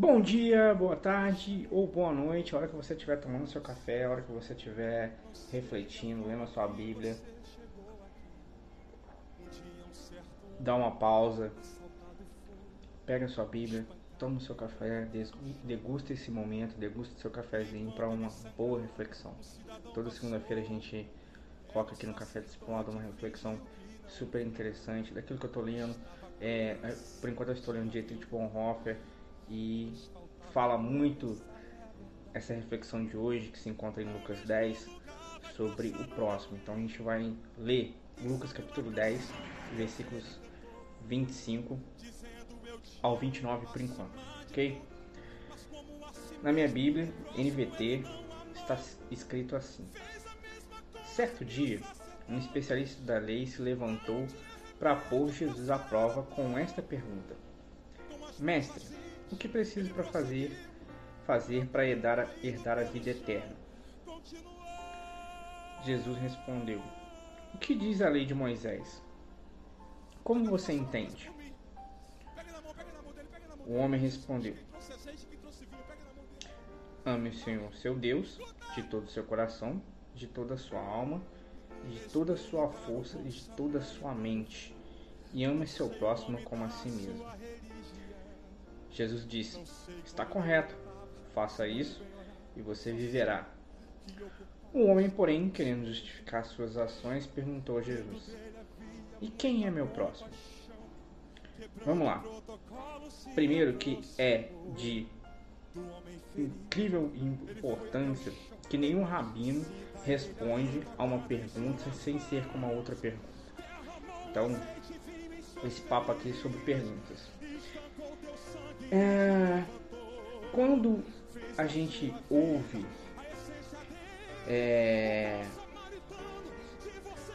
Bom dia, boa tarde ou boa noite, a hora que você estiver tomando seu café, a hora que você estiver refletindo, lendo a sua Bíblia. Dá uma pausa, pega a sua Bíblia, toma o seu café, degusta esse momento, degusta seu cafezinho para uma boa reflexão. Toda segunda-feira a gente coloca aqui no Café Discipulado uma reflexão super interessante daquilo que eu estou lendo. É, por enquanto eu estou lendo Dietrich Bonhoeffer e fala muito essa reflexão de hoje que se encontra em Lucas 10 sobre o próximo. Então a gente vai ler Lucas capítulo 10, versículos 25 ao 29 por enquanto, ok? Na minha Bíblia, NVT, está escrito assim: Certo dia, um especialista da lei se levantou para pôr Jesus à prova com esta pergunta: Mestre, o que preciso para fazer fazer para herdar, herdar a vida eterna? Jesus respondeu: O que diz a lei de Moisés? Como você entende? O homem respondeu: Ame o Senhor, seu Deus, de todo o seu coração, de toda a sua alma, de toda a sua força de toda a sua mente, e ame seu próximo como a si mesmo. Jesus disse: Está correto, faça isso e você viverá. O homem, porém, querendo justificar suas ações, perguntou a Jesus: E quem é meu próximo? Vamos lá. Primeiro, que é de incrível importância que nenhum rabino responde a uma pergunta sem ser como a outra pergunta. Então, esse papo aqui é sobre perguntas. É, quando a gente ouve é,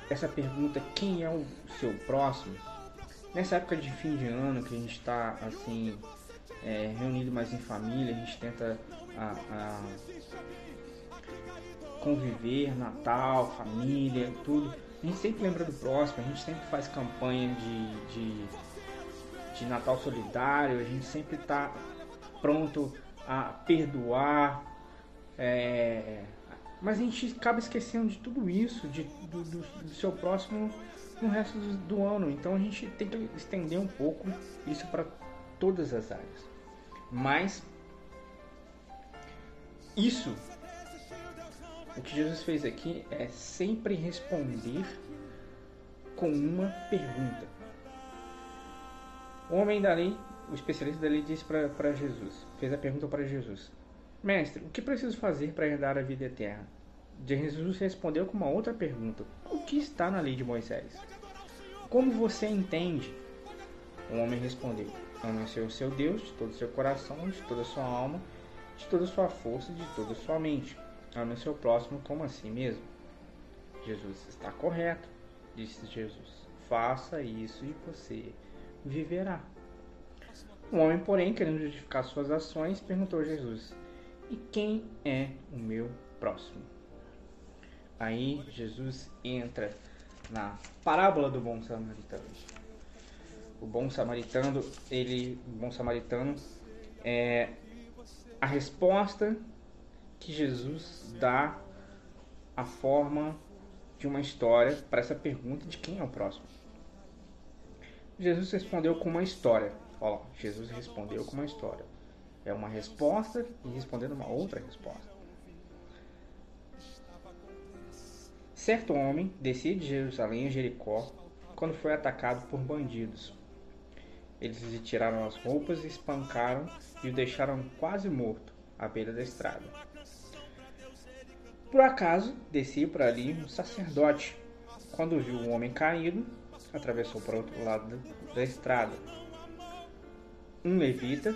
essa pergunta, quem é o seu próximo? Nessa época de fim de ano que a gente está assim é, reunido mais em família, a gente tenta a, a conviver, Natal, família, tudo. A gente sempre lembra do próximo, a gente sempre faz campanha de, de de Natal Solidário, a gente sempre está pronto a perdoar, é, mas a gente acaba esquecendo de tudo isso, de, do, do, do seu próximo no resto do, do, ano. Então a gente tem que estender um pouco isso para todas as áreas. Mas isso, o que Jesus fez aqui é sempre responder com uma pergunta. O homem da lei, o especialista da lei, disse para Jesus, fez a pergunta para Jesus: Mestre, o que preciso fazer para herdar a vida eterna? Jesus respondeu com uma outra pergunta: O que está na lei de Moisés? Como você entende? O homem respondeu: Ame o seu Deus de todo o seu coração, de toda a sua alma, de toda a sua força de toda a sua mente. Ame o seu próximo como a si mesmo. Jesus está correto, disse Jesus. Faça isso e você viverá. O homem, porém, querendo justificar suas ações, perguntou a Jesus: E quem é o meu próximo? Aí Jesus entra na parábola do bom samaritano. O bom samaritano, ele, o bom samaritano é a resposta que Jesus dá a forma de uma história para essa pergunta de quem é o próximo. Jesus respondeu com uma história. Jesus respondeu com uma história. É uma resposta e respondendo uma outra resposta. Certo homem descia de Jerusalém a Jericó quando foi atacado por bandidos. Eles lhe tiraram as roupas, espancaram e o deixaram quase morto à beira da estrada. Por acaso, descia por ali um sacerdote. Quando viu o homem caído, atravessou para o outro lado da estrada. Um levita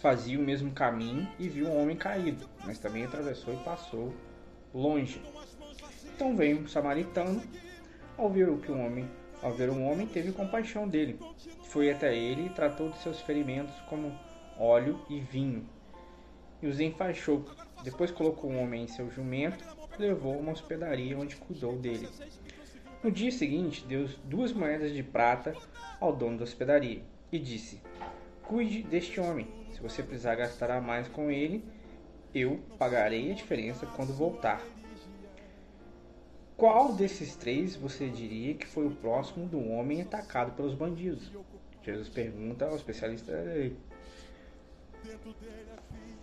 fazia o mesmo caminho e viu um homem caído, mas também atravessou e passou longe. Então veio um samaritano, ao ver o que um homem, ao ver um homem, teve compaixão dele. Foi até ele e tratou de seus ferimentos como óleo e vinho, e os enfaixou. Depois colocou o homem em seu jumento levou a uma hospedaria onde cuidou dele. No dia seguinte, deu duas moedas de prata ao dono da hospedaria e disse: Cuide deste homem. Se você precisar gastar mais com ele, eu pagarei a diferença quando voltar. Qual desses três você diria que foi o próximo do homem atacado pelos bandidos? Jesus pergunta ao especialista da lei.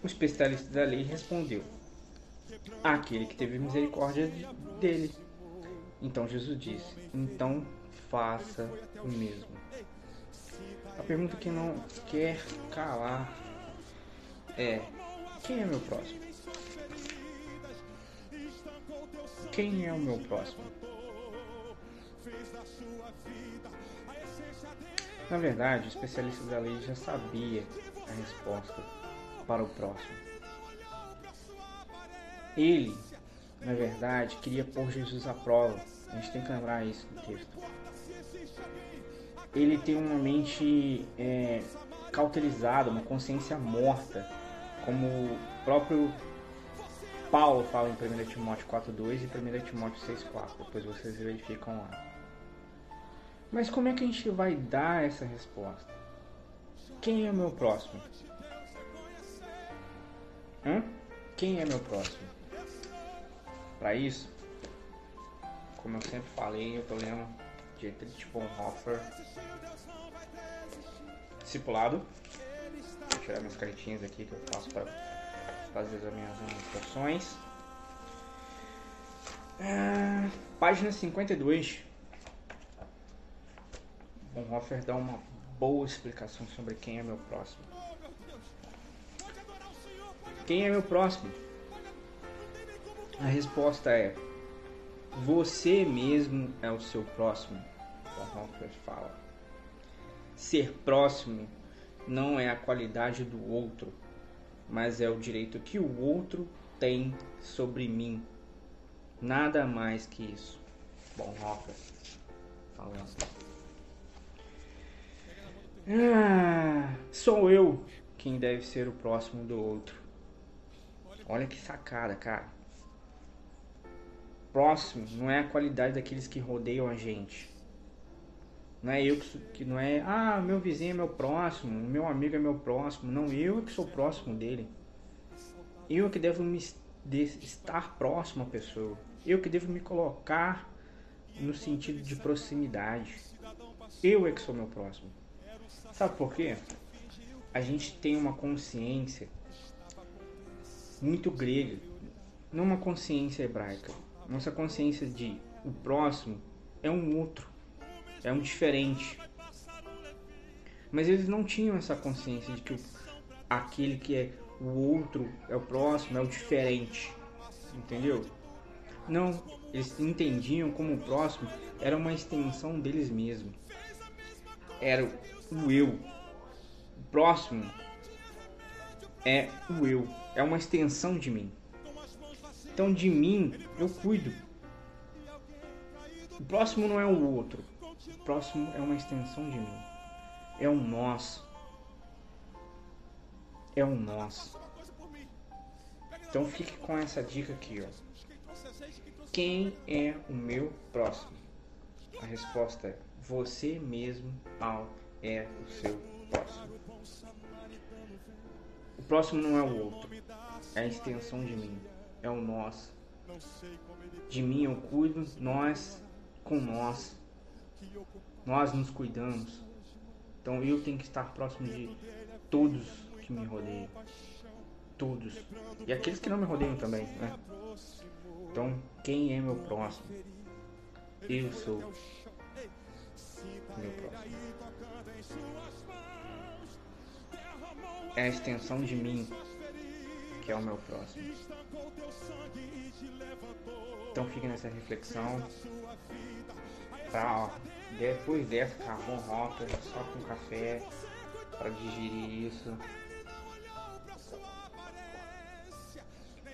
O especialista da lei respondeu: Aquele que teve misericórdia dele. Então Jesus disse: Então faça o mesmo. A pergunta que não quer calar é: Quem é meu próximo? Quem é o meu próximo? Na verdade, o especialista da lei já sabia a resposta para o próximo. Ele, na verdade, queria pôr Jesus à prova. A gente tem que lembrar isso no texto. Ele tem uma mente é, cauterizada, uma consciência morta, como o próprio Paulo fala em 1 Timóteo 4.2 e 1 Timóteo 6.4. Depois vocês verificam lá. Mas como é que a gente vai dar essa resposta? Quem é meu próximo? Hã? Quem é meu próximo? Para isso, como eu sempre falei, eu tô lendo Dietrich Bonhoeffer, discipulado. Vou tirar minhas cartinhas aqui que eu faço para fazer as minhas anotações. Ah, página 52. Bonhoeffer dá uma boa explicação sobre quem é meu próximo. Quem é meu próximo? A resposta é: Você mesmo é o seu próximo. Bonhoeffer fala. Ser próximo não é a qualidade do outro, mas é o direito que o outro tem sobre mim. Nada mais que isso. Bonhoeffer falando. Ah, sou eu quem deve ser o próximo do outro. Olha que sacada, cara. Próximo não é a qualidade daqueles que rodeiam a gente. Não é eu que, que não é, ah, meu vizinho é meu próximo, meu amigo é meu próximo. Não, eu é que sou próximo dele. Eu é que devo me de, estar próximo à pessoa. Eu que devo me colocar no sentido de proximidade. Eu é que sou meu próximo. Sabe por quê? A gente tem uma consciência muito grega, não uma consciência hebraica. Nossa consciência de o próximo é um outro, é um diferente. Mas eles não tinham essa consciência de que aquele que é o outro é o próximo, é o diferente. Entendeu? Não, eles entendiam como o próximo era uma extensão deles mesmos. Era o eu. O próximo é o eu, é uma extensão de mim. Então de mim eu cuido. O próximo não é o outro. O próximo é uma extensão de mim. É um nós. É um nós. Então fique com essa dica aqui, ó. Quem é o meu próximo? A resposta é você mesmo ao é o seu próximo. O próximo não é o outro, é a extensão de mim, é o nós. De mim eu cuido, nós com nós. Nós nos cuidamos. Então eu tenho que estar próximo de todos que me rodeiam. Todos. E aqueles que não me rodeiam também, né? Então, quem é meu próximo? Eu sou meu próximo. É a extensão de mim é o meu próximo. Então fique nessa reflexão. Pra, ó, depois dessa, carvão rota, só com café para digerir isso.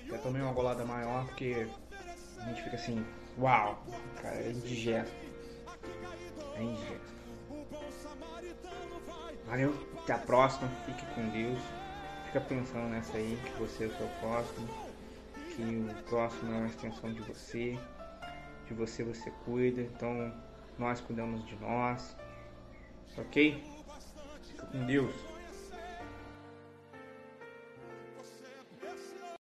Já tomei uma bolada maior porque a gente fica assim, uau, cara, é indigesto. É indigesto. Valeu, até a próxima, fique com Deus. Fica pensando nessa aí, que você é o seu próximo, que o próximo é uma extensão de você, de você você cuida, então nós cuidamos de nós, ok? Fica com Deus.